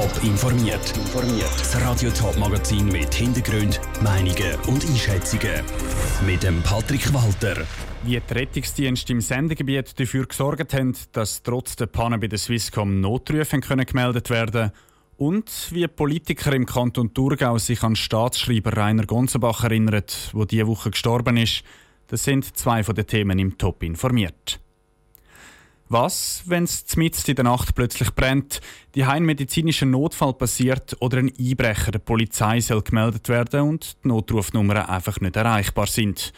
Top informiert. Das Radio Top Magazin mit Hintergrund, Meinungen und Einschätzungen mit dem Patrick Walter. Wie die Rettungsdienste im Sendegebiet dafür gesorgt haben, dass trotz der Panne bei der Swisscom Notrufe können gemeldet werden und wie Politiker im Kanton Thurgau sich an Staatsschreiber Rainer Gonzenbach erinnern, der diese Woche gestorben ist, das sind zwei von den Themen im Top informiert. Was, wenn es mitten in der Nacht plötzlich brennt, die ein medizinischer Notfall passiert oder ein Einbrecher der Polizei soll gemeldet werden und die Notrufnummern einfach nicht erreichbar sind?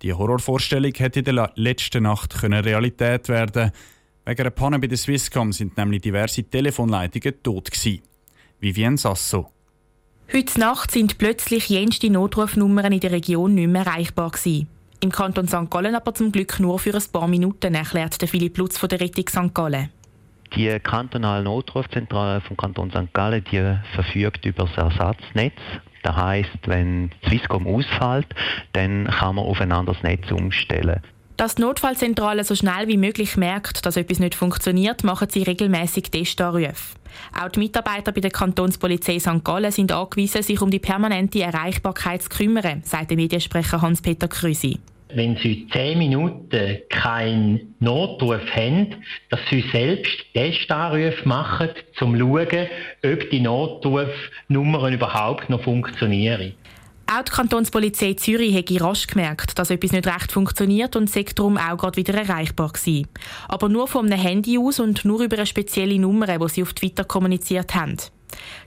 Die Horrorvorstellung hätte in der letzten Nacht Realität werden. Wegen einer Panne bei der Swisscom sind nämlich diverse Telefonleitungen tot gewesen. Vivien Sasso. Heute Nacht sind plötzlich jenste Notrufnummern in der Region nicht mehr erreichbar gewesen. Im Kanton St. Gallen aber zum Glück nur für ein paar Minuten, erklärt der Philipp Lutz von der Rettung St. Gallen. Die kantonale Notrufzentrale vom Kanton St. Gallen die verfügt über das Ersatznetz. Das heisst, wenn Swisscom ausfällt, dann kann man auf ein anderes Netz umstellen. Dass die Notfallzentrale so schnell wie möglich merkt, dass etwas nicht funktioniert, machen sie regelmäßig Testanrufe. Auch die Mitarbeiter bei der Kantonspolizei St. Gallen sind angewiesen, sich um die permanente Erreichbarkeit zu kümmern, sagt der Mediensprecher Hans-Peter Krüsi. Wenn Sie zehn Minuten keinen Notruf haben, dass Sie selbst Testanrufe machen, um zu schauen, ob die Notrufnummern überhaupt noch funktionieren. Auch die Kantonspolizei Zürich hat rasch gemerkt, dass etwas nicht recht funktioniert und sei darum auch gerade wieder erreichbar gewesen. Aber nur einem Handy aus und nur über eine spezielle Nummer, die sie auf Twitter kommuniziert haben.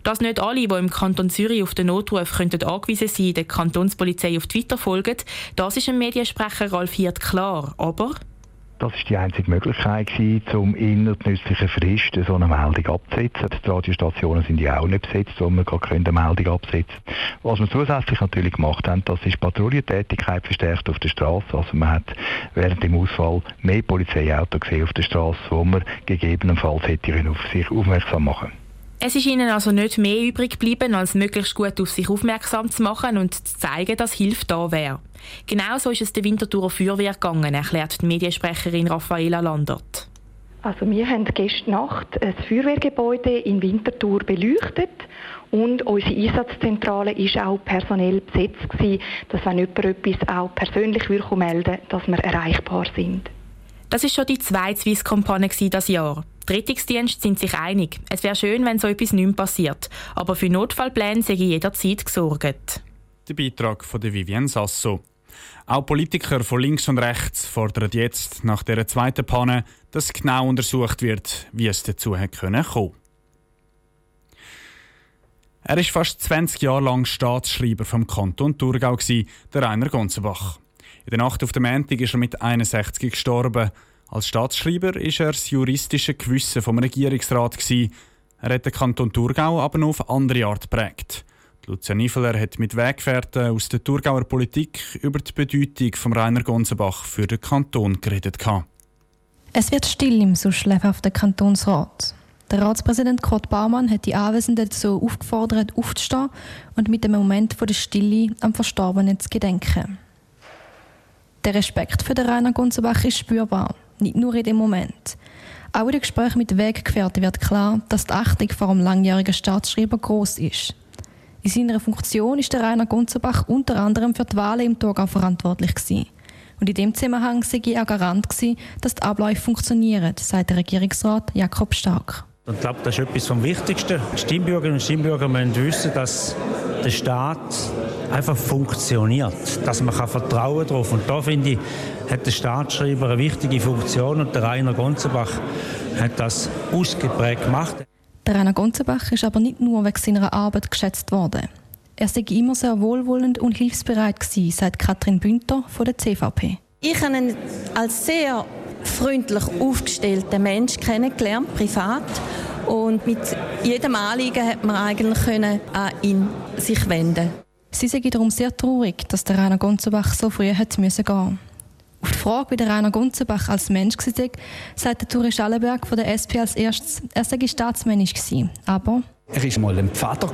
Dass nicht alle, die im Kanton Zürich auf den Notruf könnten angewiesen sein, der Kantonspolizei auf Twitter folgen, das ist dem Mediensprecher Ralf Hirt klar. Aber das ist die einzige Möglichkeit gewesen, um innerhalb nützlicher Frist so eine Meldung abzusetzen. Die Radiostationen sind ja auch nicht besetzt, wo wir gerade eine Meldung absetzen. Was wir zusätzlich natürlich gemacht haben, das ist Patrouillentätigkeit verstärkt auf der Straße. Also man hat während dem Ausfall mehr Polizeiautos gesehen auf der Straße, wo man gegebenenfalls hätte auf sich aufmerksam machen können. Es ist ihnen also nicht mehr übrig geblieben, als möglichst gut auf sich aufmerksam zu machen und zu zeigen, dass Hilfe da wäre. Genauso ist es der Winterthurer Feuerwehr gegangen, erklärt die Mediensprecherin Raffaela Landert. Also wir haben gestern Nacht ein Feuerwehrgebäude in Winterthur beleuchtet und unsere Einsatzzentrale war auch personell besetzt gewesen, dass wenn jemand etwas auch persönlich melden will, dass wir erreichbar sind. Das ist schon die zweite Swisscom-Panne das Jahr. Die Rettungsdienste sind sich einig. Es wäre schön, wenn so etwas nicht passiert. Aber für Notfallpläne sei jederzeit gesorgt. Der Beitrag von Vivienne Sasso. Auch Politiker von links und rechts fordern jetzt nach der zweiten Panne, dass genau untersucht wird, wie es dazu kommen konnte. Er ist fast 20 Jahre lang Staatsschreiber vom Kanton Thurgau, der Rainer Gonzenbach. In der Nacht auf dem Montag ist er mit 61 gestorben. Als Staatsschreiber ist er das juristische Gewissen vom Regierungsrat. Er hat den Kanton Thurgau aber noch auf andere Art geprägt. Lucia Niveler hat mit Weggefährten aus der Thurgauer Politik über die Bedeutung von Rainer Gonzenbach für den Kanton geredet. Es wird still im sonst lebhaften Kantonsrat. Der Ratspräsident Kurt Baumann hat die Anwesenden dazu aufgefordert, aufzustehen und mit dem Moment der Stille am Verstorbenen zu gedenken. Der Respekt für den Rainer Gunzenbach ist spürbar, nicht nur in dem Moment. Auch in den Gesprächen mit Weggefährten wird klar, dass die Achtung vor einem langjährigen Staatsschreiber groß ist. In seiner Funktion ist der Rainer Gunzenbach unter anderem für die Wahlen im Thurgau verantwortlich gewesen. Und in dem Zusammenhang sei er Garant gewesen, dass die Abläufe funktionieren, sagt der Regierungsrat Jakob Stark. Ich glaube, das ist etwas vom Wichtigsten. Die Stimmbürgerinnen und Stimmbürger müssen wissen, dass der Staat einfach funktioniert, dass man Vertrauen darauf kann. Und da finde ich, hat der Staatsschreiber eine wichtige Funktion und der Rainer Gonzenbach hat das ausgeprägt gemacht. Der Rainer Gonzenbach ist aber nicht nur wegen seiner Arbeit geschätzt worden. Er sei immer sehr wohlwollend und hilfsbereit gewesen, sagt Katrin Bünter von der CVP. Ich habe ihn als sehr freundlich aufgestellten Mensch kennengelernt, privat. Und mit jedem Anliegen hat man eigentlich können an ihn sich wenden. Sie sei darum sehr traurig, dass der Rainer Gonzenbach so früh hat müssen gehen. Auf die Frage, wie der Rainer Gunzenbach als Mensch war, sagte Turi Schallenberg von der SP als erstes, er sei staatsmännisch gewesen. Aber er war mal ein Pfader.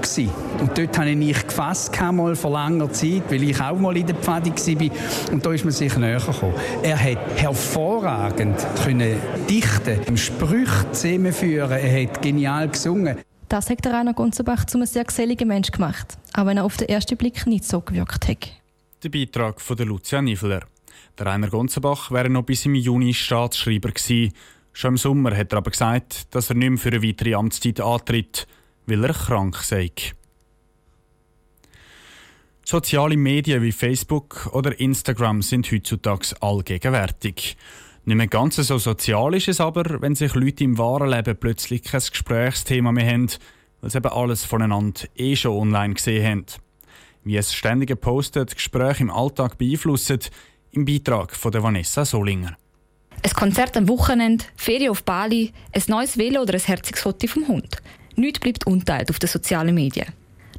Und dort habe ich mich gefasst, mal vor langer Zeit, weil ich auch mal in der Pfade war. Und da ist man sich näher gekommen. Er hat hervorragend können dichten, Sprüche zusammenführen, er hat genial gesungen. Das hat Rainer Gunzenbach zu einem sehr geselligen Mensch gemacht, auch wenn er auf den ersten Blick nicht so gewirkt hat. Der Beitrag von Lucia Niveler. Der Rainer Gonzenbach wäre noch bis im Juni Staatsschreiber gewesen. Schon im Sommer hat er aber gesagt, dass er nicht mehr für eine weitere Amtszeit antritt, weil er krank sei. Soziale Medien wie Facebook oder Instagram sind heutzutage allgegenwärtig. Nicht mehr ganz so sozial ist es aber, wenn sich Leute im wahren Leben plötzlich kein Gesprächsthema mehr haben, weil sie eben alles voneinander eh schon online gesehen haben. Wie es ständige Postet Gespräche im Alltag beeinflussen, im Beitrag von der Vanessa Solinger. Ein Konzert am Wochenende, Ferien auf Bali, ein neues Velo oder ein herziges Foto vom Hund. Nichts bleibt unteilt auf den sozialen Medien.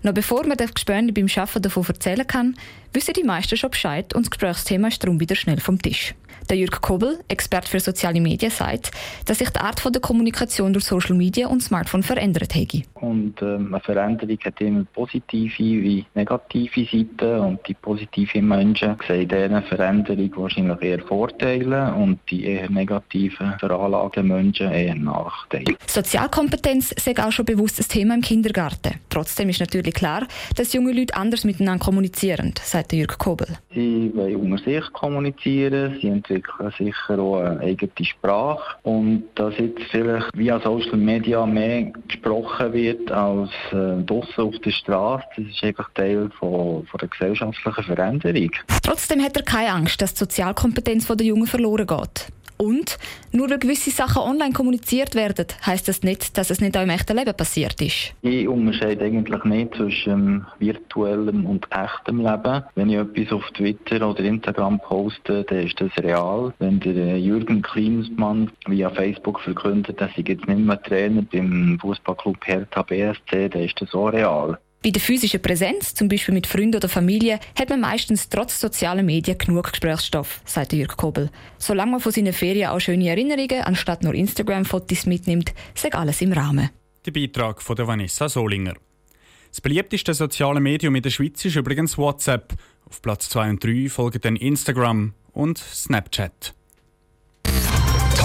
Noch bevor man den Gesprächen beim Arbeiten davon erzählen kann, wissen die meisten schon Bescheid und das Gesprächsthema ist darum wieder schnell vom Tisch. Der Jürg Kobel, Experte für soziale Medien, sagt, dass sich die Art der Kommunikation durch Social Media und Smartphone verändert hätte. Und ähm, eine Veränderung hat immer positive wie negative Seiten und die positiven Menschen sehen dieser Veränderung wahrscheinlich eher Vorteile und die eher negativen veranlagten Menschen eher Nachteile. Sozialkompetenz sei auch schon bewusst ein Thema im Kindergarten. Trotzdem ist natürlich klar, dass junge Leute anders miteinander kommunizieren, sagt Jürg Kobel. Sie wollen unter sich kommunizieren, sie entwickeln entwickeln sicher auch eine eigene Sprache. Und dass jetzt vielleicht via Social Media mehr gesprochen wird als äh, draussen auf der Straße, das ist einfach Teil von, von der gesellschaftlichen Veränderung. Trotzdem hat er keine Angst, dass die Sozialkompetenz der Jungen verloren geht. Und nur weil gewisse Sachen online kommuniziert werden, heißt das nicht, dass es nicht auch im echten Leben passiert ist. Ich unterscheide eigentlich nicht zwischen virtuellem und echtem Leben. Wenn ich etwas auf Twitter oder Instagram poste, dann ist das real. Wenn der äh, Jürgen Klinsmann via Facebook verkündet, dass ich jetzt nicht mehr Trainer beim Fußballclub Hertha BSC, dann ist das auch real. Bei der physischen Präsenz, zum Beispiel mit Freunden oder Familie, hat man meistens trotz sozialer Medien genug Gesprächsstoff, sagt Jürg Kobel. Solange man von seinen Ferien auch schöne Erinnerungen anstatt nur Instagram-Fotos mitnimmt, sagt alles im Rahmen. Der Beitrag von Vanessa Solinger. Das beliebteste soziale Medium in der Schweiz ist übrigens WhatsApp. Auf Platz 2 und 3 folgen dann Instagram und Snapchat.